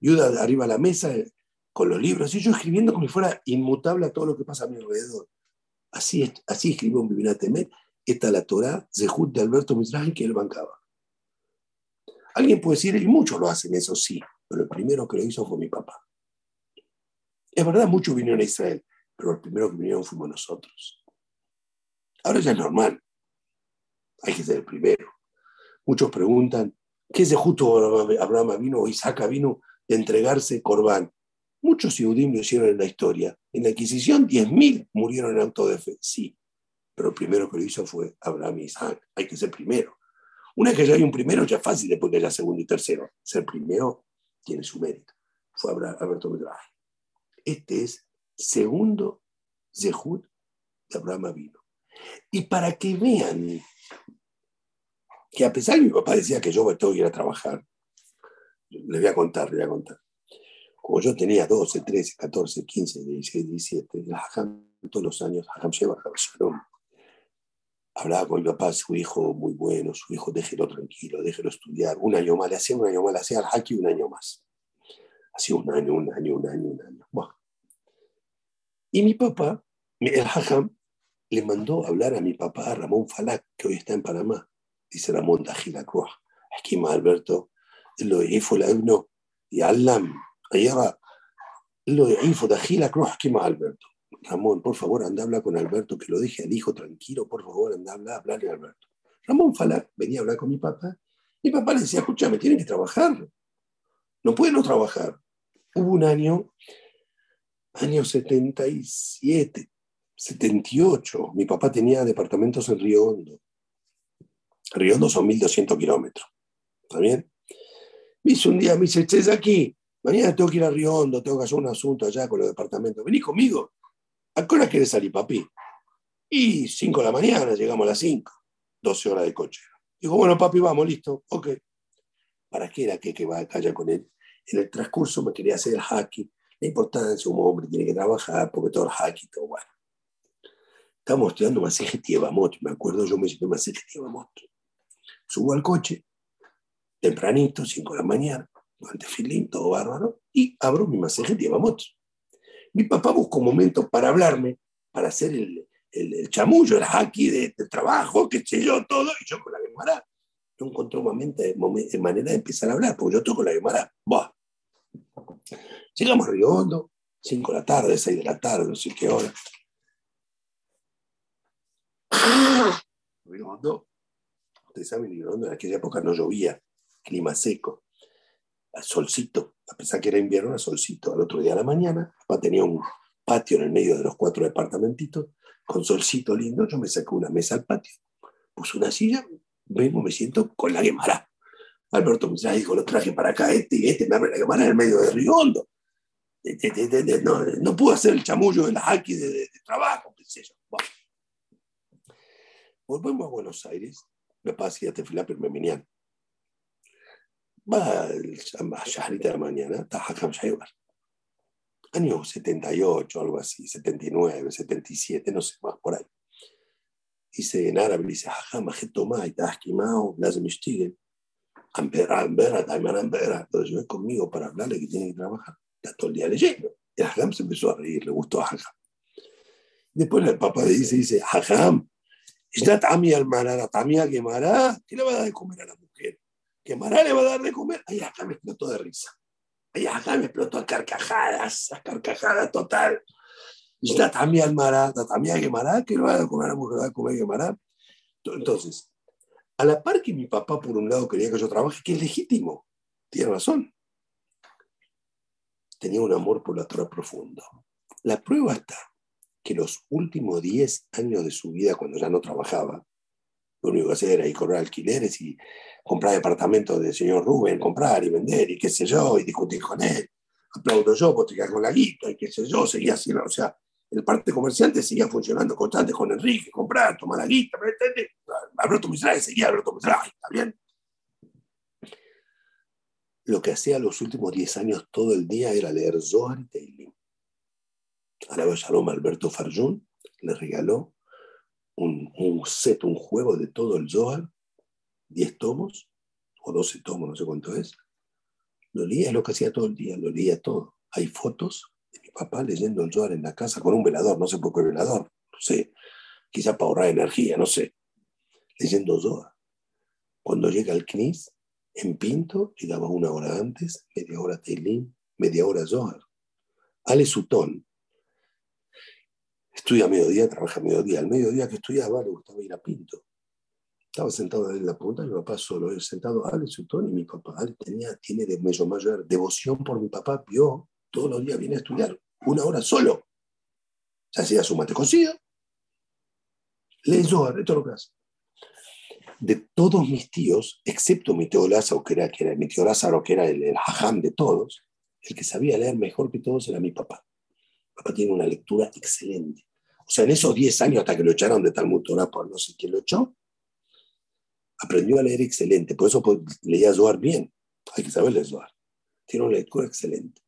Yuda arriba de la mesa, con los libros, y yo escribiendo como si fuera inmutable a todo lo que pasa a mi alrededor. Así, así escribió un Bibinatemet, esta la Torah, Zehut de Alberto Mizrahi, que él bancaba. Alguien puede decir, y muchos lo hacen, eso sí, pero el primero que lo hizo fue mi papá. Es verdad, muchos vinieron a Israel, pero el primero que vinieron fuimos nosotros. Ahora ya es normal hay que ser el primero. Muchos preguntan, ¿qué es de justo Abraham vino o Isaac vino de entregarse Corbán? Muchos judíos lo hicieron en la historia. En la Inquisición, 10.000 murieron en auto de fe. Sí, pero el primero que lo hizo fue Abraham y Isaac. Hay que ser primero. Una vez que ya hay un primero, ya es fácil después que haya segundo y tercero. Ser primero tiene su mérito. Fue Alberto Medraje. Este es segundo Zehut de Abraham vino. Y para que vean que a pesar de que mi papá decía que yo tengo que ir a trabajar, les voy a contar, les voy a contar. Como yo tenía 12, 13, 14, 15, 16, 17, el todos los años, Hajam Sheba, hablaba con mi papá, su hijo muy bueno, su hijo déjelo tranquilo, déjelo estudiar, un año más, le hacía un año más, le hacía al haki un año más. Hacía un año, un año, un año, un año. Y mi papá, el Hajam, le mandó hablar a mi papá, Ramón Falak, que hoy está en Panamá dice Ramón Dajila Cruz, aquí Alberto, lo hizo la uno y Alam, allá lo hizo Dajila Cruz, aquí Alberto. Ramón, por favor, anda a hablar con Alberto, que lo deje al hijo tranquilo, por favor, anda a hablar, hablarle a Alberto. Ramón Falak venía a hablar con mi papá. Mi papá le decía, escúchame, tienen que trabajar. No pueden no trabajar. Hubo un año, año 77, 78. Mi papá tenía departamentos en Río Hondo. Río Hondo son 1200 kilómetros. ¿Está bien? Me dice un día, me dice, estés aquí, mañana tengo que ir a Río tengo que hacer un asunto allá con los departamentos. Vení conmigo. ¿A qué hora quieres salir, papi? Y 5 de la mañana, llegamos a las 5, 12 horas de coche. Digo, bueno, papi, vamos, listo, ok. ¿Para qué era que, que va allá con él? En el transcurso me quería hacer el hacking, la importancia, un hombre tiene que trabajar, porque todo el hacking, todo bueno. Estábamos estudiando Maseje Tievamot, me acuerdo yo me hice Maseje Tievamot. Subo al coche, tempranito, 5 de la mañana, ante filín, todo bárbaro, y abro mi masaje de Mi papá busca un momento para hablarme, para hacer el, el, chamullo, el haki de, trabajo, qué sé yo, todo, y yo con la Gemara. No encontré un momento, manera de empezar a hablar, porque yo toco la Gemara. Buah. Llegamos a Río Hondo, 5 de la tarde, 6 de la tarde, no sé qué hora. Río Hondo, Ustedes saben, en aquella época no llovía, clima seco, solcito, a pesar que era invierno, era solcito. Al otro día de la mañana, tenía un, patio en el medio de los cuatro departamentitos, con solcito lindo, yo me saco una mesa al patio, puse una silla, vengo, me siento con la quemara. Alberto me dijo, lo traje para acá, este y este me abre la quemara en el medio de Río Hondo. No, no pude hacer el chamullo de la haki de, trabajo, qué yo. Volvemos a Buenos Aires, me pasé a Tefilá Permeminian. Va a Shaharita de la mañana, está Hakam Shaibar año 78, algo así, 79, 77, no sé más, por ahí. Dice en árabe, dice, jaja, majetoma, y tasquimao, lazim ishtigel. Ambera, ambera, taimana, ambera. Entonces yo conmigo para hablarle que tiene que trabajar. Está todo el día leyendo. Y Hajam se empezó a reír, le gustó a Hajam. Después el papá le dice, dice, Hajam, está Tamia al Marara, Tamia quemará, ¿qué le va a dar de comer a la mujer? ¿Quemará le va a dar de comer? Ahí Hajam explotó de risa. Y acá me explotó a carcajadas, a carcajadas total. Y está también Almará, también Guemará, que lo va a comer a mujer, va a comer Guemará. Entonces, a la par que mi papá, por un lado, quería que yo trabaje, que es legítimo, tiene razón. Tenía un amor por la Torah profundo. La prueba está que los últimos 10 años de su vida, cuando ya no trabajaba, lo único que hacía era ir cobrar alquileres y comprar departamentos del señor Rubén, comprar y vender y qué sé yo, y discutir con él. Aplaudo yo, botica con la guita y qué sé yo, seguía así, o sea, el parte comerciante seguía funcionando constante con Enrique, comprar, tomar la guita, ¿me entiendes? Alberto Misrae seguía Alberto Misrae, ¿está bien? Lo que hacía los últimos 10 años todo el día era leer Zohar y Teilim. Ahora Shalom Alberto Farjun le regaló un, set, un juego de todo el Zohar 10 tomos o 12 tomos, no sé cuánto es. Lo leía, es lo que hacía todo el día, lo leía todo. Hay fotos de mi papá leyendo el Zohar en la casa con un velador, no sé por qué velador, no sé, quizá para ahorrar energía, no sé, leyendo Zohar. Cuando llega al CNIS, en Pinto, llegaba una hora antes, media hora Teilín, media hora Zohar. Ale Sutón, estudia a mediodía, trabaja a mediodía. Al mediodía que estudiaba le gustaba ir a Pinto. Estaba sentado en la punta, mi papá solo, él sentado, Ale Sutón y mi papá. Ale tenía, tiene de mayor, mayor devoción por mi papá, vio, todos los días viene a estudiar, una hora solo. Se hacía su mate cocido, leyó, de todo lo que hace. De todos mis tíos, excepto mi tío Lázaro, que era, que era mi tío Lázaro, que era el, el de todos, el que sabía leer mejor que todos era mi papá. Tiene una lectura excelente. O sea, en esos 10 años hasta que lo echaron de Talmud Torah por no sé quién lo echó, aprendió a leer excelente, por eso leía Zohar bien, hay que saber leer Zohar. Tiene una lectura excelente.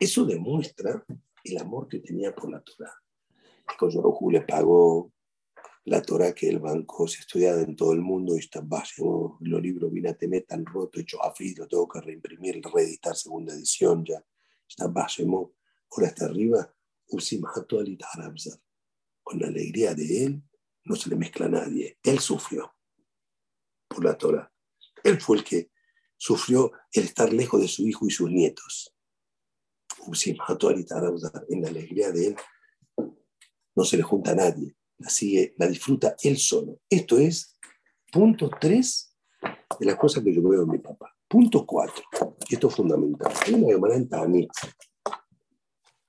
Eso demuestra el amor que tenía por la Torah. Koyorohu le pagó la Torah que el banco se estudiaba en todo el mundo y está bajo los libros Vinateme tan roto, hecho afid, lo tengo que reimprimir, reeditar segunda edición ya. Está bajo, ahora está arriba, con la alegría de él, no se le mezcla a nadie. Él sufrió por la Torah. Él fue el que sufrió el estar lejos de su hijo y sus nietos. En la alegría de él no se le junta a nadie, la sigue, la disfruta él solo. Esto es punto 3 de las cosas que yo veo en mi papá. Punto 4, esto es fundamental. Una en Tanit.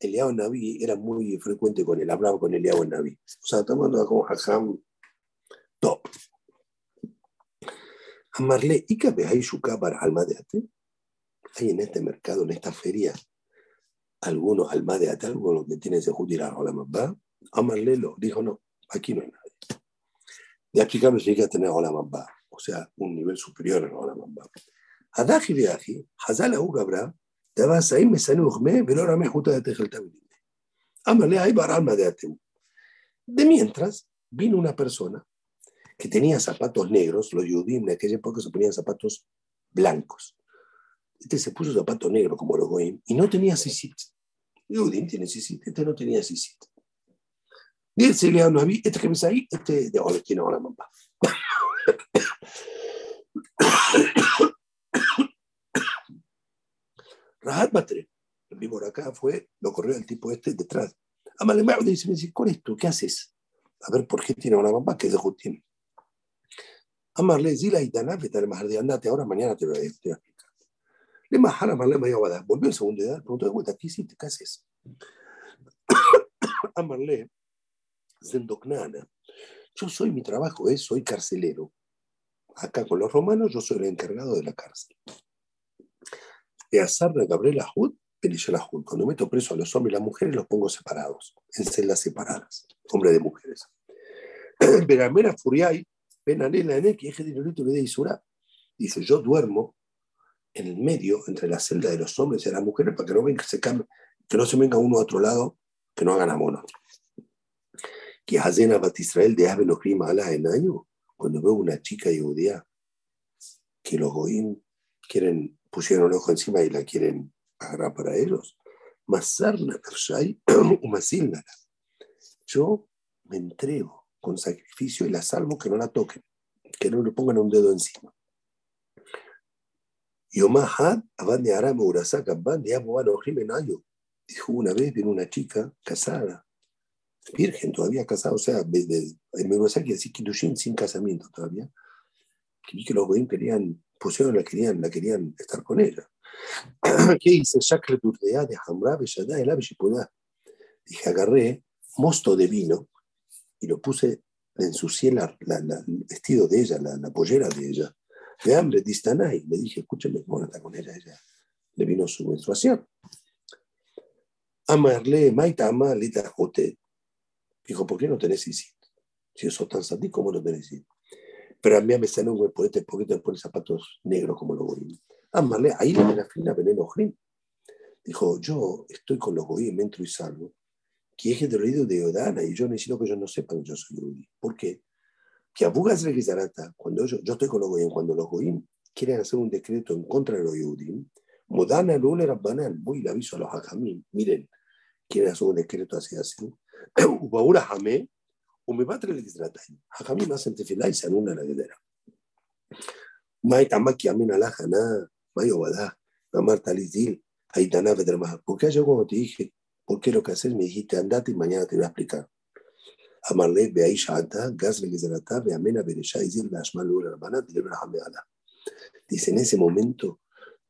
Eliyahu Naví era muy frecuente con él, hablaba con Eliyahu Naví. O sea, hablando como Hajam top. Amarle, ¿y qué hay para alma de ate? Hay en este mercado, en esta feria, algunos alma de ate, algunos que tienen ese judirar o la mamba. Amarle lo dijo, no, aquí no hay nadie. De aquí que llega a tener la mamba, o sea, un nivel superior a la mamba. Adaji viaji, hazala u te vas a ir, me sale ujme, pero ahora me justa de tejel tabiline. Amarle, hay para alma de ate. De mientras, vino una persona que tenía zapatos negros, los Yudim en aquella época se ponían zapatos blancos. Este se puso zapato negro como los Goim y no tenía sisit. Yudim tiene sisit, este no tenía sisit. Dice le a mí, este que me ahí, este de ahora tiene ahora mamá. Rahat Batre, el vivo acá fue, lo corrió el tipo este detrás. Dice, me dice, con esto, ¿qué haces? A ver, ¿por qué tiene una mamá que de tiene? Amarle, Zila y Dana, vete al de andate ahora, mañana te voy a explicar. Le majara, Amarle, me a dar. Volvió en segunda edad, preguntó de vuelta, ¿qué hiciste? ¿Qué haces? Amarle, Zendoknana, yo soy, mi trabajo es, soy carcelero. Acá con los romanos, yo soy el encargado de la cárcel. De azar de Gabriel Ahud, Ahud. Cuando meto preso a los hombres y las mujeres, los pongo separados, en celdas separadas, hombres de mujeres. Veramera Furiay, Benanela en que de Isura, dice: Yo duermo en el medio entre la celda de los hombres y de las mujeres para que no, venga, se cambie, que no se venga uno a otro lado, que no hagan amor que Hazena Bat Israel de Ave Ala en año, cuando veo una chica judía que los goín quieren, pusieron el ojo encima y la quieren agarrar para ellos, Masarna Yo me entrego con sacrificio y la salvo que no la toquen, que no le pongan un dedo encima. Dijo una vez, viene una chica casada, virgen todavía casada, o sea, en Kiddushin sin casamiento todavía, que, los querían, pusieron, la querían, la querían estar con ella. ¿Qué hice? de el Dije, agarré mosto de vino y lo puse, le ensucié la, el vestido de ella, la, pollera de ella. De hambre, distanay. Le dije, escúchame, ¿cómo está con ella? Ella le vino su menstruación. Amarle, maitama, lita jote. Dijo, ¿por qué no tenés ISIT? Si soy tan santí, ¿cómo no tenés ISIT? pero a mí me sale un hueponete poquito después de zapatos negros como los goyim. Ah, Marlé, ahí le la fila veneno Jrim. Dijo, yo estoy con los goyim, entro y salgo, que es el oído de Odana y yo necesito que ellos no sepan que yo soy Yehudi. ¿Por qué? Que Abugas Regisarata, cuando yo, yo estoy con los goyim, cuando los goyim quieren hacer un decreto en contra de los Yehudim, Modana Lula Rabbanán, voy y le aviso a los Hajamim, miren, quieren hacer un decreto así, así. Ubaura Jamé, ומבטר לגזרתיים. חכמים hacen tefilá y se anulan la guerrera. מה הייתה מקי אמין הלך ענה, מה יובדה, אמרת לי זיל, Aitana Federma, porque yo cuando te dije, ¿por qué lo que haces? Me dijiste, andate y mañana te voy a explicar. Amarle, ve ahí Shanta, Gazle Gezerata, ve Amena Beresha, y Zil Bashmal Lura Rabana, Dice, en ese momento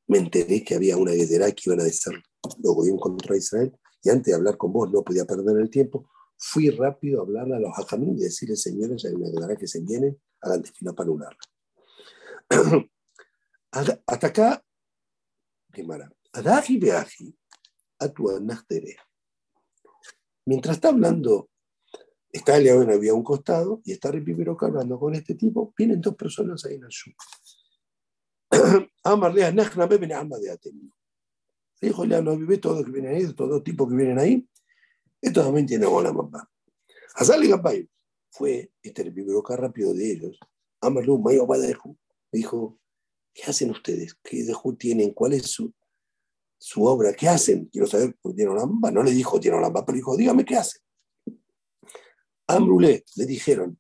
me enteré que había una guerrera que iban a decir los gobiernos contra Israel y antes de hablar con vos no podía perder el tiempo, fui rápido a hablarle a los hajamim y decirle, señores, hay una guerra que se viene, hagan fila para anularla. Hasta acá, Gemara. Adaji beaji, Mientras está hablando, está León había un costado y está Ripipiroca hablando con este tipo, vienen dos personas ahí en el sur. Amarle a Nachna Beben Alma de Atenio. Dijo, no vive todos que vienen ahí, todos tipos que vienen ahí. Esto también tiene buena mamá. Azali Gapay fue, este el rápido de ellos. Amarlu Mayo Badeju dijo, ¿qué hacen ustedes? ¿Qué deju tienen? ¿Cuál es su, su obra? ¿Qué hacen? Quiero saber por qué mamá. No le dijo tiene mamá, pero dijo, dígame qué hacen. Amrule le dijeron,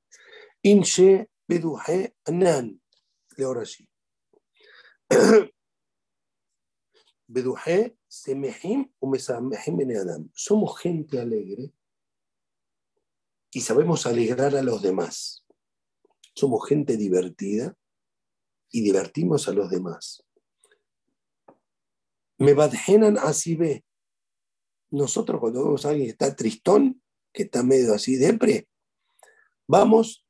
Inche Beduhe Anan. Le ahora sí. Beduje, Semehim o. Somos gente alegre y sabemos alegrar a los demás. Somos gente divertida y divertimos a los demás. Me badjenan así ve. Nosotros cuando vemos a alguien que está tristón, que está medio así depre, vamos,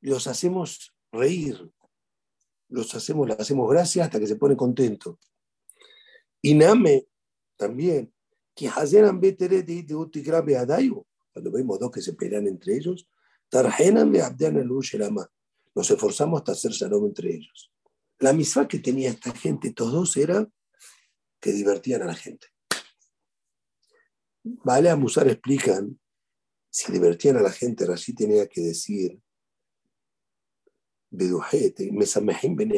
los hacemos reír, los hacemos, le hacemos gracia hasta que se pone contento. Iname también, que cuando vemos dos que se pelean entre ellos, nos esforzamos hasta hacer shalom entre ellos. La misma que tenía esta gente, estos dos, era que divertían a la gente. Vale, a Musar explican, si divertían a la gente, Rashi tenía que decir,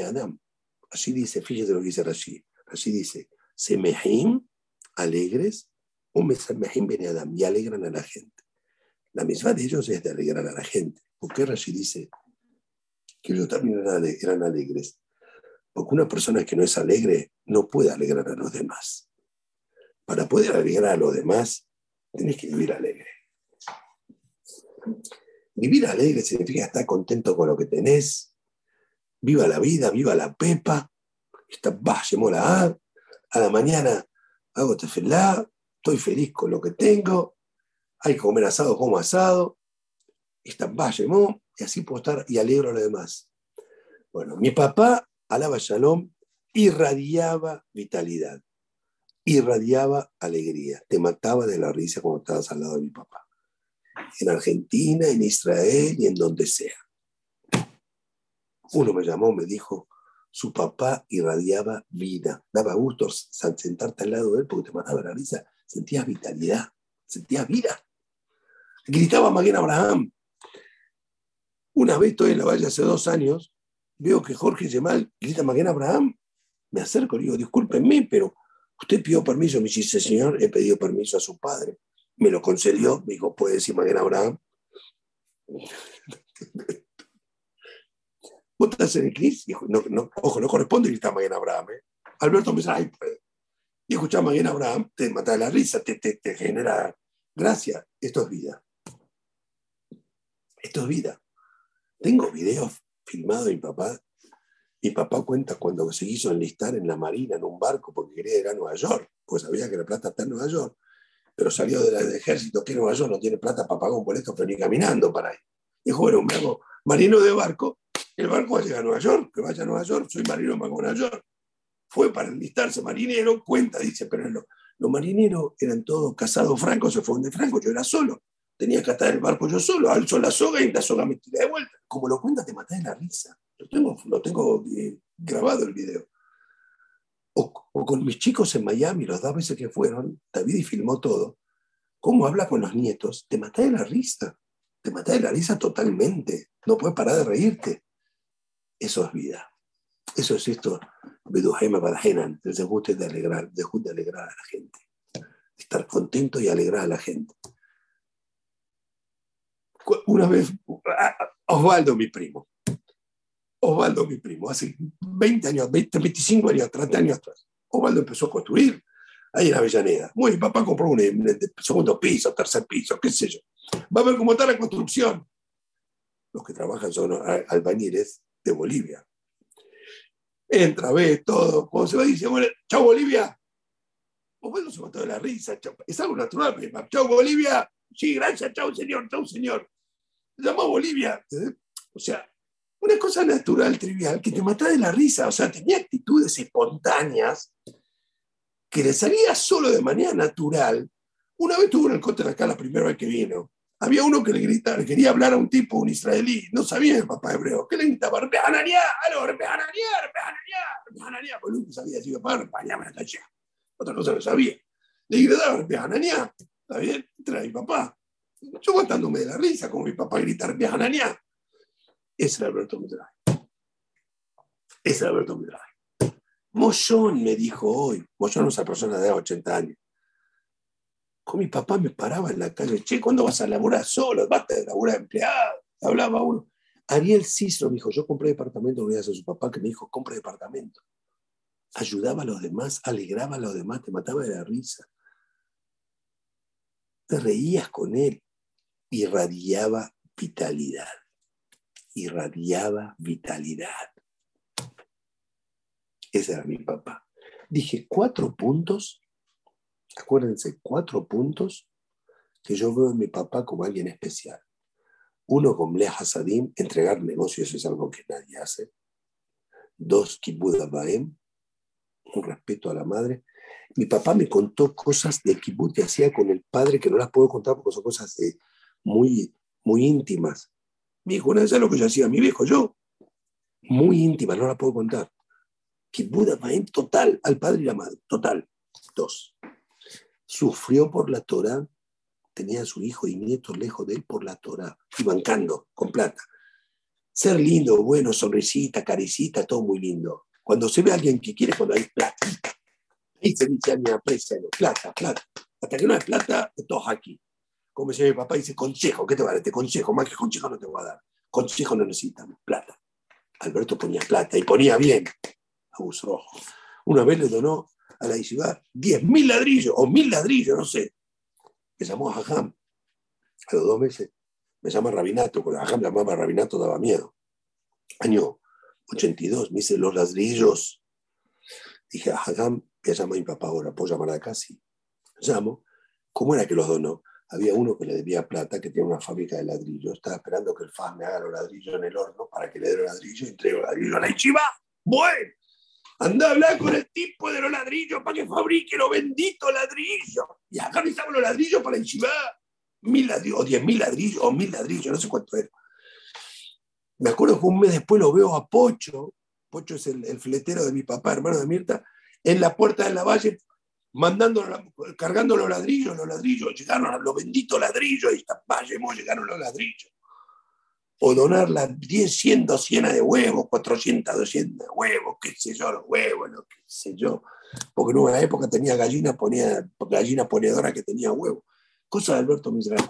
Adam. Así dice, fíjese lo que dice Rashi. Así dice, Semehim, alegres, un Mesamehim Ben Adam, y alegran a la gente. La misma de ellos es de alegrar a la gente. ¿Por qué Rashi dice que ellos también eran alegres? Porque una persona que no es alegre no puede alegrar a los demás. Para poder alegrar a los demás, tienes que vivir alegre. Vivir alegre significa estar contento con lo que tenés. Viva la vida, viva la pepa. Está mola a. A la mañana hago tefelá, estoy feliz con lo que tengo. Hay que comer asado, como asado. Está y así puedo estar y alegro a los demás. Bueno, mi papá, alaba Shalom, irradiaba vitalidad, irradiaba alegría. Te mataba de la risa cuando estabas al lado de mi papá en Argentina, en Israel y en donde sea. Uno me llamó, me dijo, su papá irradiaba vida, daba gusto sentarte al lado de él porque te mataba la risa, sentías vitalidad, sentías vida. Gritaba Maguén Abraham. Una vez estoy en la valle hace dos años, veo que Jorge Gemal grita Maguén Abraham, me acerco y digo, discúlpenme, pero usted pidió permiso, me dice, señor, he pedido permiso a su padre me lo concedió, me dijo, puede decir Maguén Abraham. ¿Vos estás en el CNIS? no, no, ojo, no corresponde gritar Maguén Abraham. ¿eh? Alberto me dice, ay, pues. Y escuchar Maguén Abraham te mata la risa, te, te, te genera gracia. Esto es vida. Esto es vida. Tengo videos filmados de mi papá. Mi papá cuenta cuando se quiso enlistar en la marina, en un barco, porque quería ir a Nueva York, pues sabía que la plata está en Nueva York pero salió del ejército, que Nueva York no tiene plata para pagar un boleto, pero ni caminando para ahí. Dijo, bueno, me hago marino de barco, el barco va a llegar a Nueva York, que vaya a Nueva York, soy marino de Nueva York. Fue para enlistarse marinero, cuenta, dice, pero los marineros eran todos casados francos, se fueron de Franco, yo era solo. Tenía que atar el barco yo solo, alzo la soga y la soga me tira de vuelta. Como lo cuenta, te matas de la risa. Lo tengo, lo tengo eh, grabado el video. O, con mis chicos en Miami, los dos veces que fueron, David y filmó todo. ¿Cómo habla con los nietos? Te mata de la risa. Te mata de la risa totalmente. No puedes parar de reírte. Eso es vida. Eso es esto. Bedujaima Badajenan, el guste de alegrar, de alegrar a la gente. Estar contento y alegrar a la gente. Una vez, Osvaldo, mi primo, Osvaldo, mi primo, hace 20 años, 20, 25 años, 30 años atrás. Osvaldo empezó a construir ahí en Avellaneda. Muy, papá compró un, segundo piso, tercer piso, qué sé yo. Va a ver cómo está la construcción. Los que trabajan son albañiles de Bolivia. Entra, ve todo. Cuando se va, dice, bueno, chao Bolivia. Osvaldo se mató de la risa. Es algo natural. Chao Bolivia. Sí, gracias, chao señor, chao señor. Se llama Bolivia. ¿eh? O sea, una cosa natural, trivial, que te mataba de la risa. O sea, tenía actitudes espontáneas que le salía solo de manera natural. Una vez tuvo cote de acá la primera vez que vino. Había uno que le gritaba, quería hablar a un tipo, un israelí, no sabía el papá hebreo. ¿Qué le gritaba? ¡Rebehananiá! ¡Aló, rebehananiá! ¡Rebehananiá! ¡Rebehananiá! Pues no sabía si papá rebehananiá la caché. Otra cosa no sabía. Le gritaba, ¡rebehananiá! ¿Está bien? Trae papá. Yo aguantándome de la risa, como mi papá grita, ¡rebehananiá! Ese era Alberto Midray. Ese era Alberto Midray. Mollón me dijo hoy, Mollón es una persona de 80 años. Con mi papá me paraba en la calle, che, ¿cuándo vas a laburar solo? Basta de laburar empleado. Hablaba uno. Ariel Cistro me dijo, yo compré departamento gracias a su papá que me dijo, compre departamento. Ayudaba a los demás, alegraba a los demás, te mataba de la risa. Te reías con él, irradiaba vitalidad irradiaba vitalidad. Ese era mi papá. Dije, cuatro puntos, acuérdense, cuatro puntos que yo veo en mi papá como alguien especial. Uno, con Lea Hasadim, entregar negocios es algo que nadie hace. Dos, Kibbutz Baem, un respeto a la madre. Mi papá me contó cosas de Kibbutz que hacía con el padre que no las puedo contar porque son cosas muy, muy íntimas. Mi hijo, una vez lo que yo hacía, mi viejo, yo, muy íntima, no la puedo contar. Buda en total al padre y la madre, total. Dos. Sufrió por la Torah, tenía a su hijo y nietos lejos de él por la Torah, y bancando con plata. Ser lindo, bueno, sonrisita, caricita, todo muy lindo. Cuando se ve a alguien que quiere, cuando hay plata, ahí se dice a mi aprecia, plata, plata. Hasta que no hay plata, todo aquí. como decía mi papá, dice, consejo, ¿qué te va a dar? Este consejo, más que consejo no te voy a dar. Consejo no necesitan, plata. Alberto ponía plata y ponía bien. Rojo. Una vez le donó a la Yeshiva 10.000 ladrillos o 1.000 ladrillos, no sé. Me llamó a Jajam. A los dos meses me llama Rabinato, cuando Jajam llamaba Rabinato daba miedo. Año 82, me dice los ladrillos. Dije, a Hagam, voy a llamar a mi papá ahora, ¿puedo llamar a Casi? Llamo. ¿Cómo era que los donó? Había uno que le debía plata, que tiene una fábrica de ladrillos. Estaba esperando que el FAS me haga los ladrillos en el horno para que le dé los ladrillos y entregue los ladrillos a la Ichiba. Bueno, anda a hablar con el tipo de los ladrillos para que fabrique los benditos ladrillos. Y acá necesitamos los ladrillos para Ichiba. Mil ladrillos, o diez mil ladrillos, o mil ladrillos, no sé cuánto era. Me acuerdo que un mes después lo veo a Pocho, Pocho es el, fletero de mi papá, hermano de Mirta, en la puerta de la valle, mandando, cargando los ladrillos, los ladrillos, llegaron los benditos ladrillos, y esta llegaron los ladrillos. O donar las 10, 100, 200 de huevos, 400, 200 de huevos, qué sé yo, los huevos, lo que sé yo. Porque en una época tenía gallina, ponía, gallina ponedora que tenía huevos. Cosa de Alberto Mizrahi.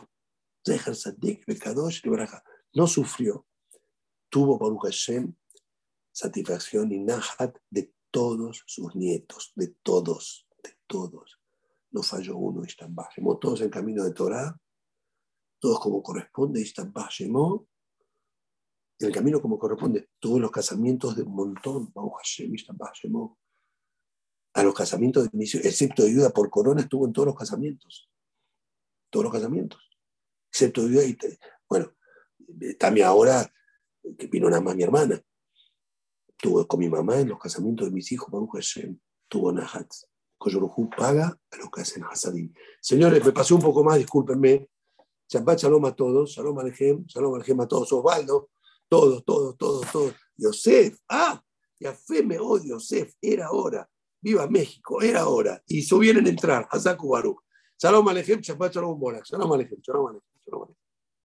No sufrió tuvo Baruch Hashem satisfacción y nahat de todos sus nietos, de todos, de todos. No falló uno, Ishtabashemó, todos en camino de Torah, todos como corresponde, Ishtabashemó, en el camino como corresponde, tuvo los casamientos de un montón. A los casamientos de misión, excepto de ayuda por corona, estuvo en todos los casamientos. Todos los casamientos. Excepto de ayuda y, bueno, también ahora que vino nada más mi hermana. Tuvo con mi mamá en los casamientos de mis hijos, Baruch Hashem, tuvo Nahat. Koyorujú paga a los que hacen Hasadim. Señores, me pasé un poco más, discúlpenme. Shabbat Shalom a todos, Shalom Alejem, Shalom Alejem a todos, Osvaldo, todos, todos, todos, todos. Yosef, ah, ya fe me odio, Yosef, era hora. Viva México, era hora. Y vienen a entrar, Hazaku Baruch. Shalom Alejem, Shabbat Shalom Borak. Shalom Alejem, Shalom Alejem, Shalom Alejem.